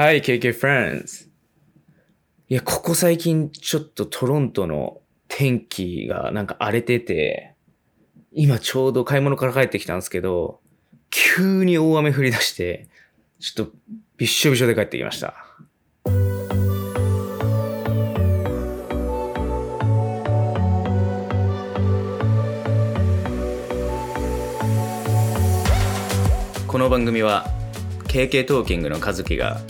Hi, KK friends! いや、ここ最近ちょっとトロントの天気がなんか荒れてて、今ちょうど買い物から帰ってきたんですけど、急に大雨降り出して、ちょっとびっしょびしょで帰ってきました。この番組は KK トーキングの和樹が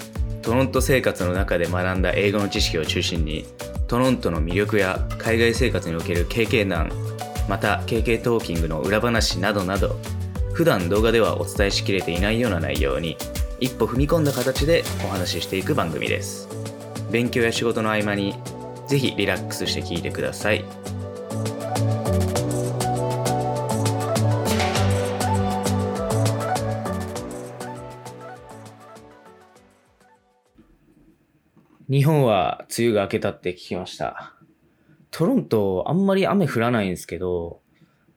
トロント生活の中で学んだ英語の知識を中心にトロントの魅力や海外生活における経験談また KK トーキングの裏話などなど普段動画ではお伝えしきれていないような内容に一歩踏み込んだ形でお話ししていく番組です。勉強や仕事の合間にぜひリラックスして聞いてください。日本は梅雨が明けたって聞きました。トロントあんまり雨降らないんですけど、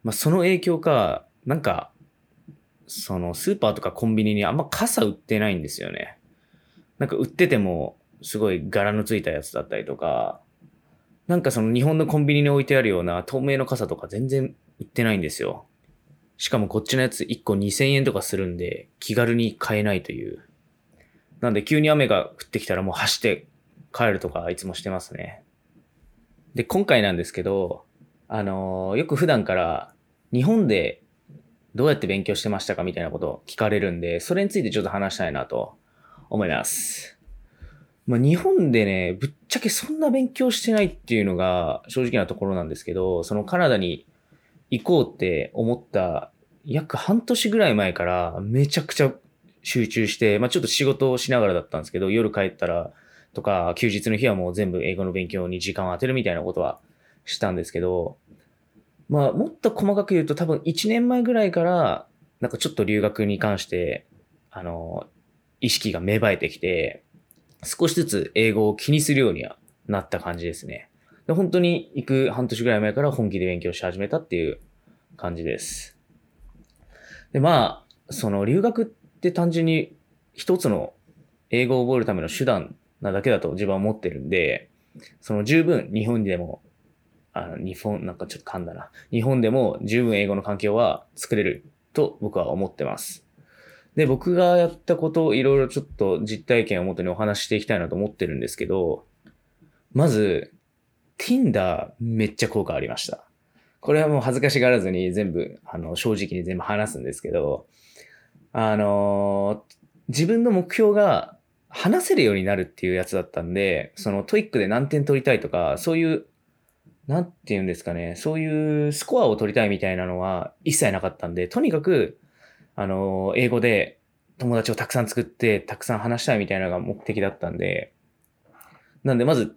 まあ、その影響か、なんか、そのスーパーとかコンビニにあんま傘売ってないんですよね。なんか売っててもすごい柄のついたやつだったりとか、なんかその日本のコンビニに置いてあるような透明の傘とか全然売ってないんですよ。しかもこっちのやつ1個2000円とかするんで気軽に買えないという。なんで急に雨が降ってきたらもう走って帰るとかいつもしてますね。で、今回なんですけど、あのーよく普段から日本でどうやって勉強してましたかみたいなことを聞かれるんで、それについてちょっと話したいなと思います。まあ、日本でね、ぶっちゃけそんな勉強してないっていうのが正直なところなんですけど、そのカナダに行こうって思った約半年ぐらい前からめちゃくちゃ集中して、まあちょっと仕事をしながらだったんですけど、夜帰ったらとか、休日の日はもう全部英語の勉強に時間を当てるみたいなことはしたんですけど、まあもっと細かく言うと多分1年前ぐらいから、なんかちょっと留学に関して、あの、意識が芽生えてきて、少しずつ英語を気にするようにはなった感じですね。で本当に行く半年ぐらい前から本気で勉強し始めたっていう感じです。で、まあ、その留学って単純に一つの英語を覚えるための手段なだけだと自分は思ってるんで、その十分日本でも、あの、日本、なんかちょっと噛んだな。日本でも十分英語の環境は作れると僕は思ってます。で、僕がやったことをいろいろちょっと実体験をもとにお話していきたいなと思ってるんですけど、まず、Tinder めっちゃ効果ありました。これはもう恥ずかしがらずに全部、あの、正直に全部話すんですけど、あのー自分の目標が話せるようになるっていうやつだったんで、その TOEIC で何点取りたいとか、そういう、なんて言うんですかね、そういうスコアを取りたいみたいなのは一切なかったんで、とにかく、あのー英語で友達をたくさん作って、たくさん話したいみたいなのが目的だったんで、なんでまず、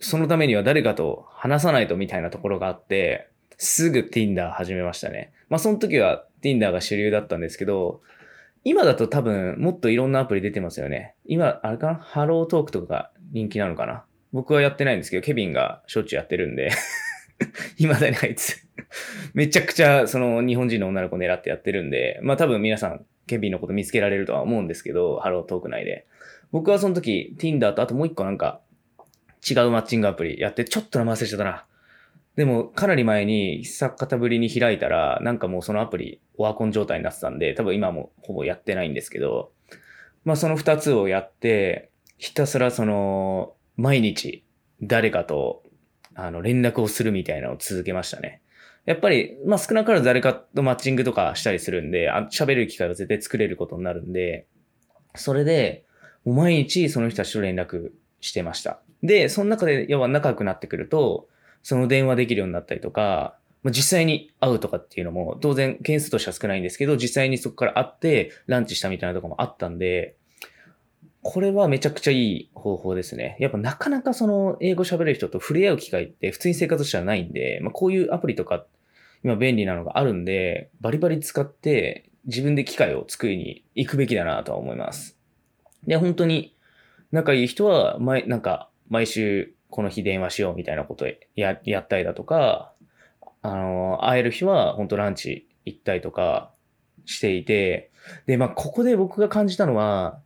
そのためには誰かと話さないとみたいなところがあって、すぐ Tinder 始めましたね。まあその時は Tinder が主流だったんですけど、今だと多分もっといろんなアプリ出てますよね。今、あれかな？ハロートークとかが人気なのかな？僕はやってないんですけど、ケビンがしょっちゅうやってるんで、今だにあいつ、めちゃくちゃその日本人の女の子狙ってやってるんで、まあ多分皆さん、ケビンのこと見つけられるとは思うんですけど、ハロートーク内で。僕はその時、Tinder とあともう一個なんか、違うマッチングアプリやって、ちょっと名前忘れちゃったな。でも、かなり前に、久方ぶりに開いたら、なんかもうそのアプリ、オワコン状態になってたんで、多分今もほぼやってないんですけど、まあその二つをやって、ひたすらその、毎日、誰かと、あの、連絡をするみたいなのを続けましたね。やっぱり、まあ少なからず誰かとマッチングとかしたりするんで、喋る機会は絶対作れることになるんで、それで、毎日その人たちと連絡してました。で、その中で、要は仲良くなってくると、その電話できるようになったりとか、実際に会うとかっていうのも、当然件数としては少ないんですけど、実際にそこから会ってランチしたみたいなとこもあったんで、これはめちゃくちゃいい方法ですね。やっぱなかなかその英語喋れる人と触れ合う機会って普通に生活してはないんで、まあこういうアプリとか今便利なのがあるんで、バリバリ使って自分で機会を作りに行くべきだなとは思います。で、本当に仲いい人は毎、なんか毎週この日電話しようみたいなことや、やったりだとか、あの、会える日は本当ランチ行ったりとかしていて、で、まあ、ここで僕が感じたのは、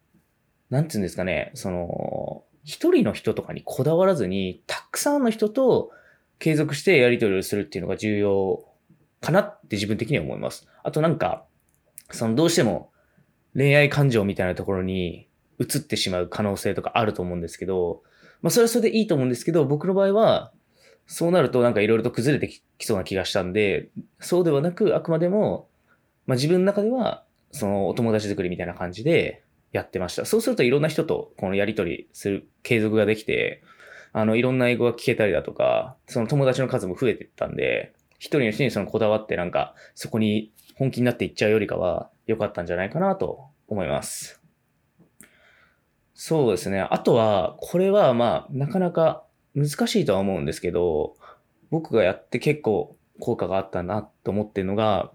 なんていうんですかね、その、一人の人とかにこだわらずに、たくさんの人と継続してやり取りをするっていうのが重要かなって自分的には思います。あとなんか、そのどうしても恋愛感情みたいなところに移ってしまう可能性とかあると思うんですけど、まあそれはそれでいいと思うんですけど、僕の場合は、そうなるとなんかいろいろと崩れてきそうな気がしたんで、そうではなく、あくまでも、まあ自分の中では、そのお友達作りみたいな感じでやってました。そうするといろんな人とこのやりとりする継続ができて、あの、いろんな英語が聞けたりだとか、その友達の数も増えてったんで、一人の人にそのこだわってなんか、そこに本気になっていっちゃうよりかは、良かったんじゃないかなと思います。そうですね。あとは、これはまあ、なかなか難しいとは思うんですけど、僕がやって結構効果があったなと思ってるのが、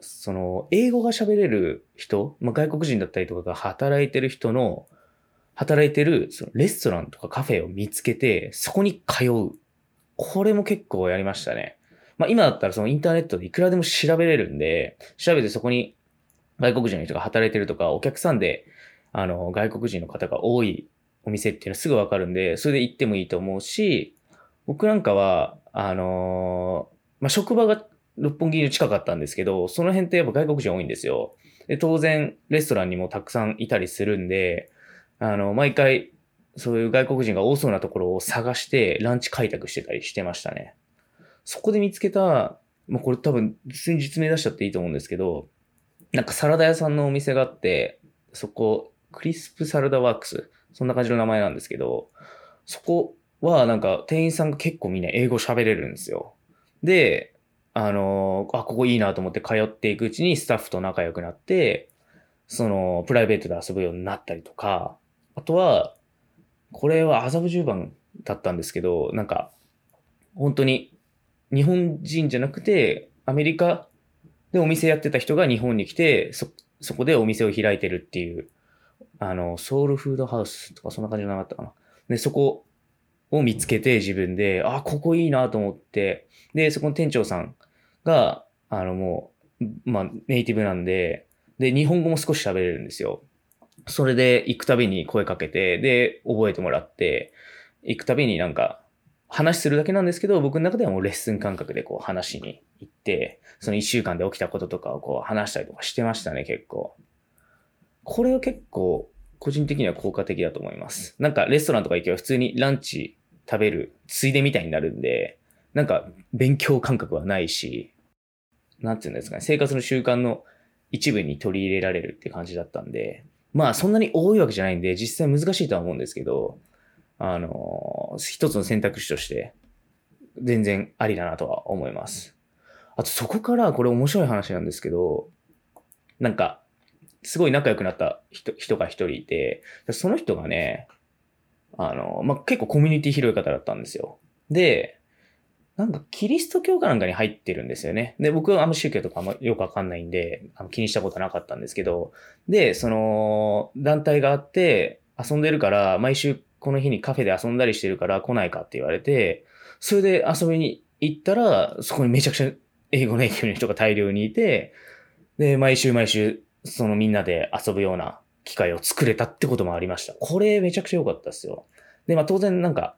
その、英語が喋れる人、まあ、外国人だったりとかが働いてる人の、働いてるそのレストランとかカフェを見つけて、そこに通う。これも結構やりましたね。まあ、今だったらそのインターネットでいくらでも調べれるんで、調べてそこに外国人の人が働いてるとか、お客さんで、あの、外国人の方が多いお店っていうのはすぐわかるんで、それで行ってもいいと思うし、僕なんかは、あのー、まあ、職場が六本木に近かったんですけど、その辺ってやっぱ外国人多いんですよ。で、当然、レストランにもたくさんいたりするんで、あの、毎回、そういう外国人が多そうなところを探して、ランチ開拓してたりしてましたね。そこで見つけた、まあ、これ多分、普通に実名出しちゃっていいと思うんですけど、なんかサラダ屋さんのお店があって、そこ、クリスプサラダワークス、そんな感じの名前なんですけど、そこはなんか店員さんが結構みんな英語喋れるんですよ。で、あのあ、ここいいなと思って通っていくうちにスタッフと仲良くなって、その、プライベートで遊ぶようになったりとか、あとは、これは麻布十番だったんですけど、なんか、本当に日本人じゃなくて、アメリカでお店やってた人が日本に来て、そ、そこでお店を開いてるっていう、あの、ソウルフードハウスとかそんな感じじゃなかったかな。で、そこを見つけて自分で、あ、ここいいなと思って、で、そこの店長さんが、あのもう、まあ、ネイティブなんで、で、日本語も少し喋れるんですよ。それで行くたびに声かけて、で、覚えてもらって、行くたびになんか、話するだけなんですけど、僕の中ではもうレッスン感覚でこう話しに行って、その一週間で起きたこととかをこう話したりとかしてましたね、結構。これは結構、個人的には効果的だと思います。なんかレストランとか行けば普通にランチ食べるついでみたいになるんで、なんか勉強感覚はないし、なんていうんですかね、生活の習慣の一部に取り入れられるって感じだったんで、まあそんなに多いわけじゃないんで、実際難しいとは思うんですけど、あの、一つの選択肢として、全然ありだなとは思います。あとそこからこれ面白い話なんですけど、なんか、すごい仲良くなった人人が一人いて、その人がね、あの、まあ、結構コミュニティ広い方だったんですよ。で、なんかキリスト教かなんかに入ってるんですよね。で、僕はあんま宗教とかあんまよくわかんないんで、あの気にしたことなかったんですけど、で、その、団体があって、遊んでるから、毎週この日にカフェで遊んだりしてるから来ないかって言われて、それで遊びに行ったら、そこにめちゃくちゃ英語の影響の人が大量にいて、で、毎週毎週、そのみんなで遊ぶような機会を作れたってこともありました。これめちゃくちゃ良かったですよ。で、まあ当然なんか、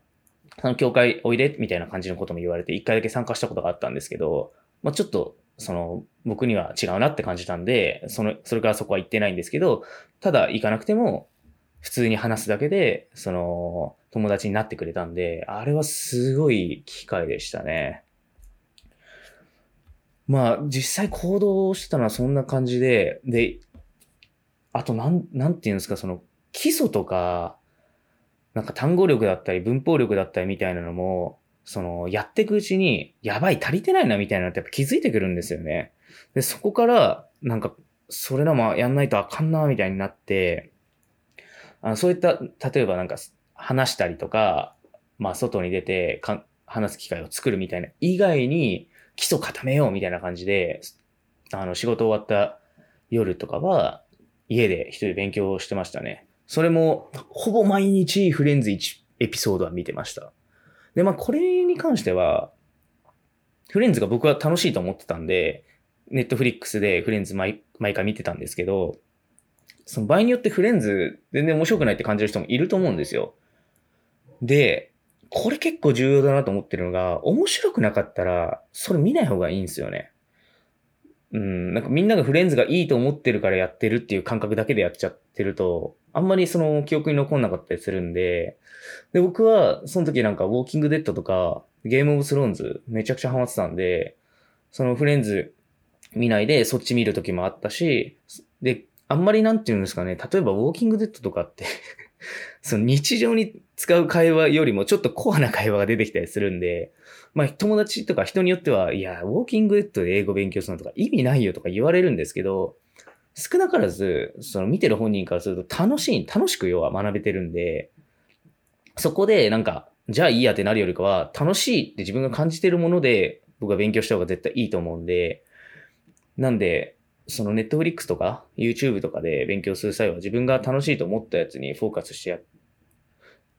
その教会おいでみたいな感じのことも言われて、一回だけ参加したことがあったんですけど、まあちょっと、その、僕には違うなって感じたんで、その、それからそこは行ってないんですけど、ただ行かなくても、普通に話すだけで、その、友達になってくれたんで、あれはすごい機会でしたね。まあ、実際行動してたのはそんな感じで、で、あとなん、なんていうんですか、その、基礎とか、なんか単語力だったり文法力だったりみたいなのも、その、やっていくうちに、やばい、足りてないなみたいなのってやっぱ気づいてくるんですよね。で、そこから、なんか、それらもやんないとあかんな、みたいになって、あのそういった、例えばなんか、話したりとか、まあ、外に出てか、話す機会を作るみたいな、以外に、基礎固めようみたいな感じで、あの、仕事終わった夜とかは、家で一人勉強してましたね。それも、ほぼ毎日フレンズ1エピソードは見てました。で、まあ、これに関しては、フレンズが僕は楽しいと思ってたんで、ネットフリックスでフレンズ毎毎回見てたんですけど、その場合によってフレンズ全然面白くないって感じる人もいると思うんですよ。で、これ結構重要だなと思ってるのが、面白くなかったら、それ見ない方がいいんですよね。うん、なんかみんながフレンズがいいと思ってるからやってるっていう感覚だけでやっちゃってると、あんまりその記憶に残んなかったりするんで、で、僕はその時なんかウォーキングデッドとかゲームオブスローンズめちゃくちゃハマってたんで、そのフレンズ見ないでそっち見る時もあったし、で、あんまりなんて言うんですかね、例えばウォーキングデッドとかって その日常に使う会話よりもちょっとコアな会話が出てきたりするんで、まあ友達とか人によっては、いや、ウォーキングデッドで英語勉強するのとか意味ないよとか言われるんですけど、少なからず、その見てる本人からすると楽しい、楽しく要は学べてるんで、そこでなんか、じゃあいいやってなるよりかは、楽しいって自分が感じてるもので僕は勉強した方が絶対いいと思うんで、なんで、そのネットフリックスとか YouTube とかで勉強する際は自分が楽しいと思ったやつにフォーカスしてやっ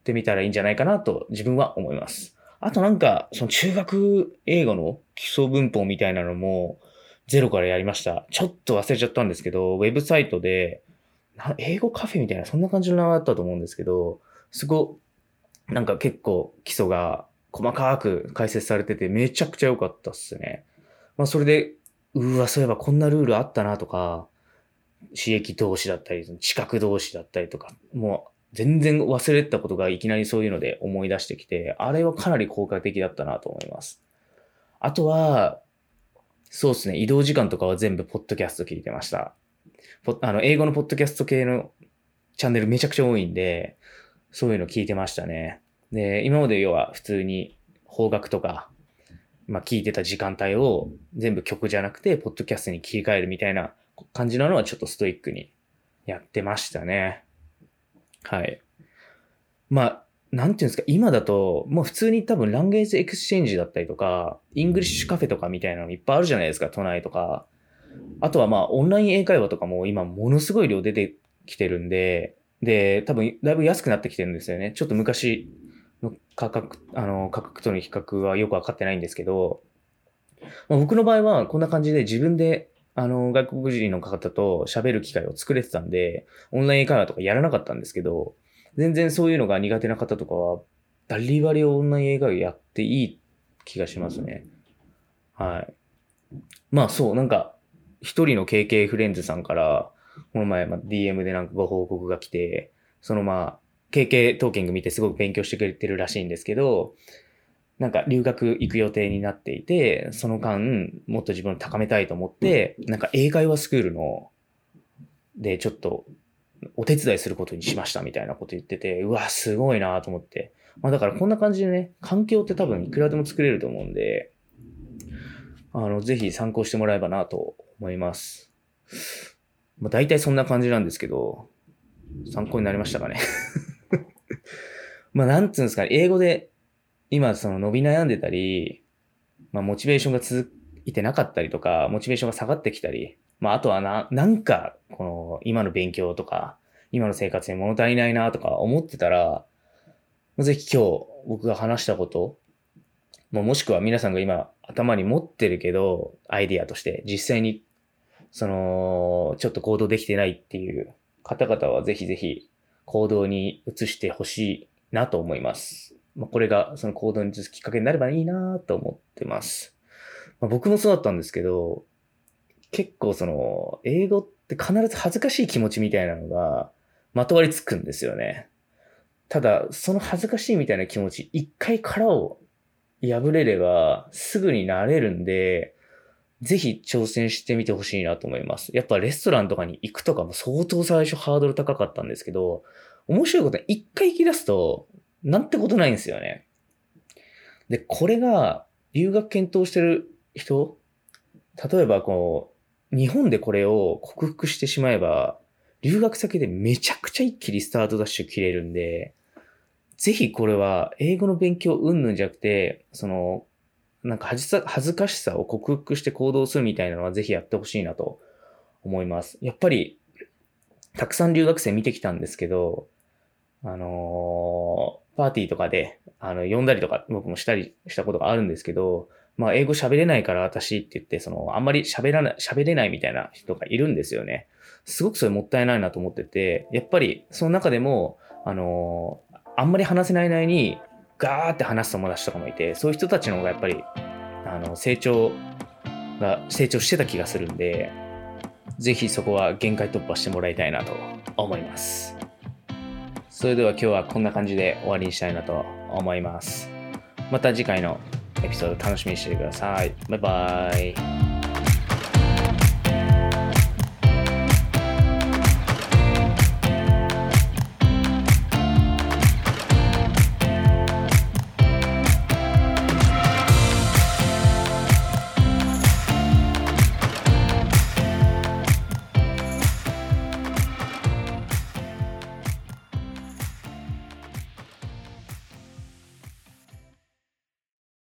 てみたらいいんじゃないかなと自分は思います。あとなんか、その中学英語の基礎文法みたいなのもゼロからやりました。ちょっと忘れちゃったんですけど、ウェブサイトで、英語カフェみたいな、そんな感じの名前だったと思うんですけど、すご、なんか結構基礎が細かく解説されててめちゃくちゃ良かったっすね。まあそれでうわ、そういえばこんなルールあったなとか、刺激同士だったり、知覚同士だったりとか、もう全然忘れてたことがいきなりそういうので思い出してきて、あれはかなり効果的だったなと思います。あとは、そうですね、移動時間とかは全部ポッドキャスト聞いてました。あの、英語のポッドキャスト系のチャンネルめちゃくちゃ多いんで、そういうの聞いてましたね。で、今まで要は普通に邦楽とかまあ、聞いてた時間帯を全部曲じゃなくて、ポッドキャストに切り替えるみたいな感じなのはちょっとストイックにやってましたね。はい。まあ、なんていうんですか、今だと、もう普通に多分 language exchange だったりとか、 English cafe とかみたいなのいっぱいあるじゃないですか、都内とか。あとはまあ、オンライン英会話とかも今ものすごい量出てきてるんで、で、多分だいぶ安くなってきてるんですよね。ちょっと昔の価格、あの、価格との比較はよくわかってないんですけど、まあ、僕の場合はこんな感じで自分であの、外国人の方と喋る機会を作れてたんで、オンライン会話とかやらなかったんですけど、全然そういうのが苦手な方とかは、バリバリオンライン英会話やっていい気がしますね。はい。まあそう、なんか、一人の KK フレンズさんから、この前、ま、DM でなんかご報告が来て、そのまあ、KK トーキング見てすごく勉強してくれてるらしいんですけど、なんか留学行く予定になっていて、その間、もっと自分を高めたいと思って、なんか英会話スクールの、で、ちょっと、お手伝いすることにしましたみたいなこと言ってて、うわ、すごいなと思って。まあだからこんな感じでね、環境って多分いくらでも作れると思うんで、あの、ぜひ参考してもらえばなと思います。まあ大体そんな感じなんですけど、参考になりましたかね まあ、なんつうんですか、英語で、今、その伸び悩んでたり、まあ、モチベーションが続いてなかったりとか、モチベーションが下がってきたり、まあ、あとはな、なんか、この、今の勉強とか、今の生活に物足りないなとか思ってたら、ぜひ今日僕が話したこと、ももしくは皆さんが今頭に持ってるけど、アイディアとして実際に、その、ちょっと行動できてないっていう方々はぜひぜひ行動に移してほしいなと思います。まあ、これがその行動に移すきっかけになればいいなと思ってます。まあ、僕もそうだったんですけど、結構その、英語って必ず恥ずかしい気持ちみたいなのがまとわりつくんですよね。ただ、その恥ずかしいみたいな気持ち、一回殻を破れればすぐになれるんで、ぜひ挑戦してみてほしいなと思います。やっぱレストランとかに行くとかも相当最初ハードル高かったんですけど、面白いことは一回行き出すと、なんてことないんですよね。で、これが留学検討してる人、例えばこう、日本でこれを克服してしまえば、留学先でめちゃくちゃ一気にスタートダッシュ切れるんで、ぜひこれは英語の勉強うんぬんじゃなくて、その、なんか恥ずかしさを克服して行動するみたいなのはぜひやってほしいなと思います。やっぱり、たくさん留学生見てきたんですけど、あのー、パーティーとかで、あの、呼んだりとか僕もしたりしたことがあるんですけど、まあ、英語喋れないから私って言って、その、あんまり喋らない、喋れないみたいな人がいるんですよね。すごくそれもったいないなと思ってて、やっぱり、その中でも、あの、あんまり話せないなりに、ガーって話す友達とかもいて、そういう人たちの方がやっぱり、あの、成長が、成長してた気がするんで、ぜひそこは限界突破してもらいたいなと思います。それでは今日はこんな感じで終わりにしたいなと思います。また次回のエピソード楽しみにしてください。バイバーイ。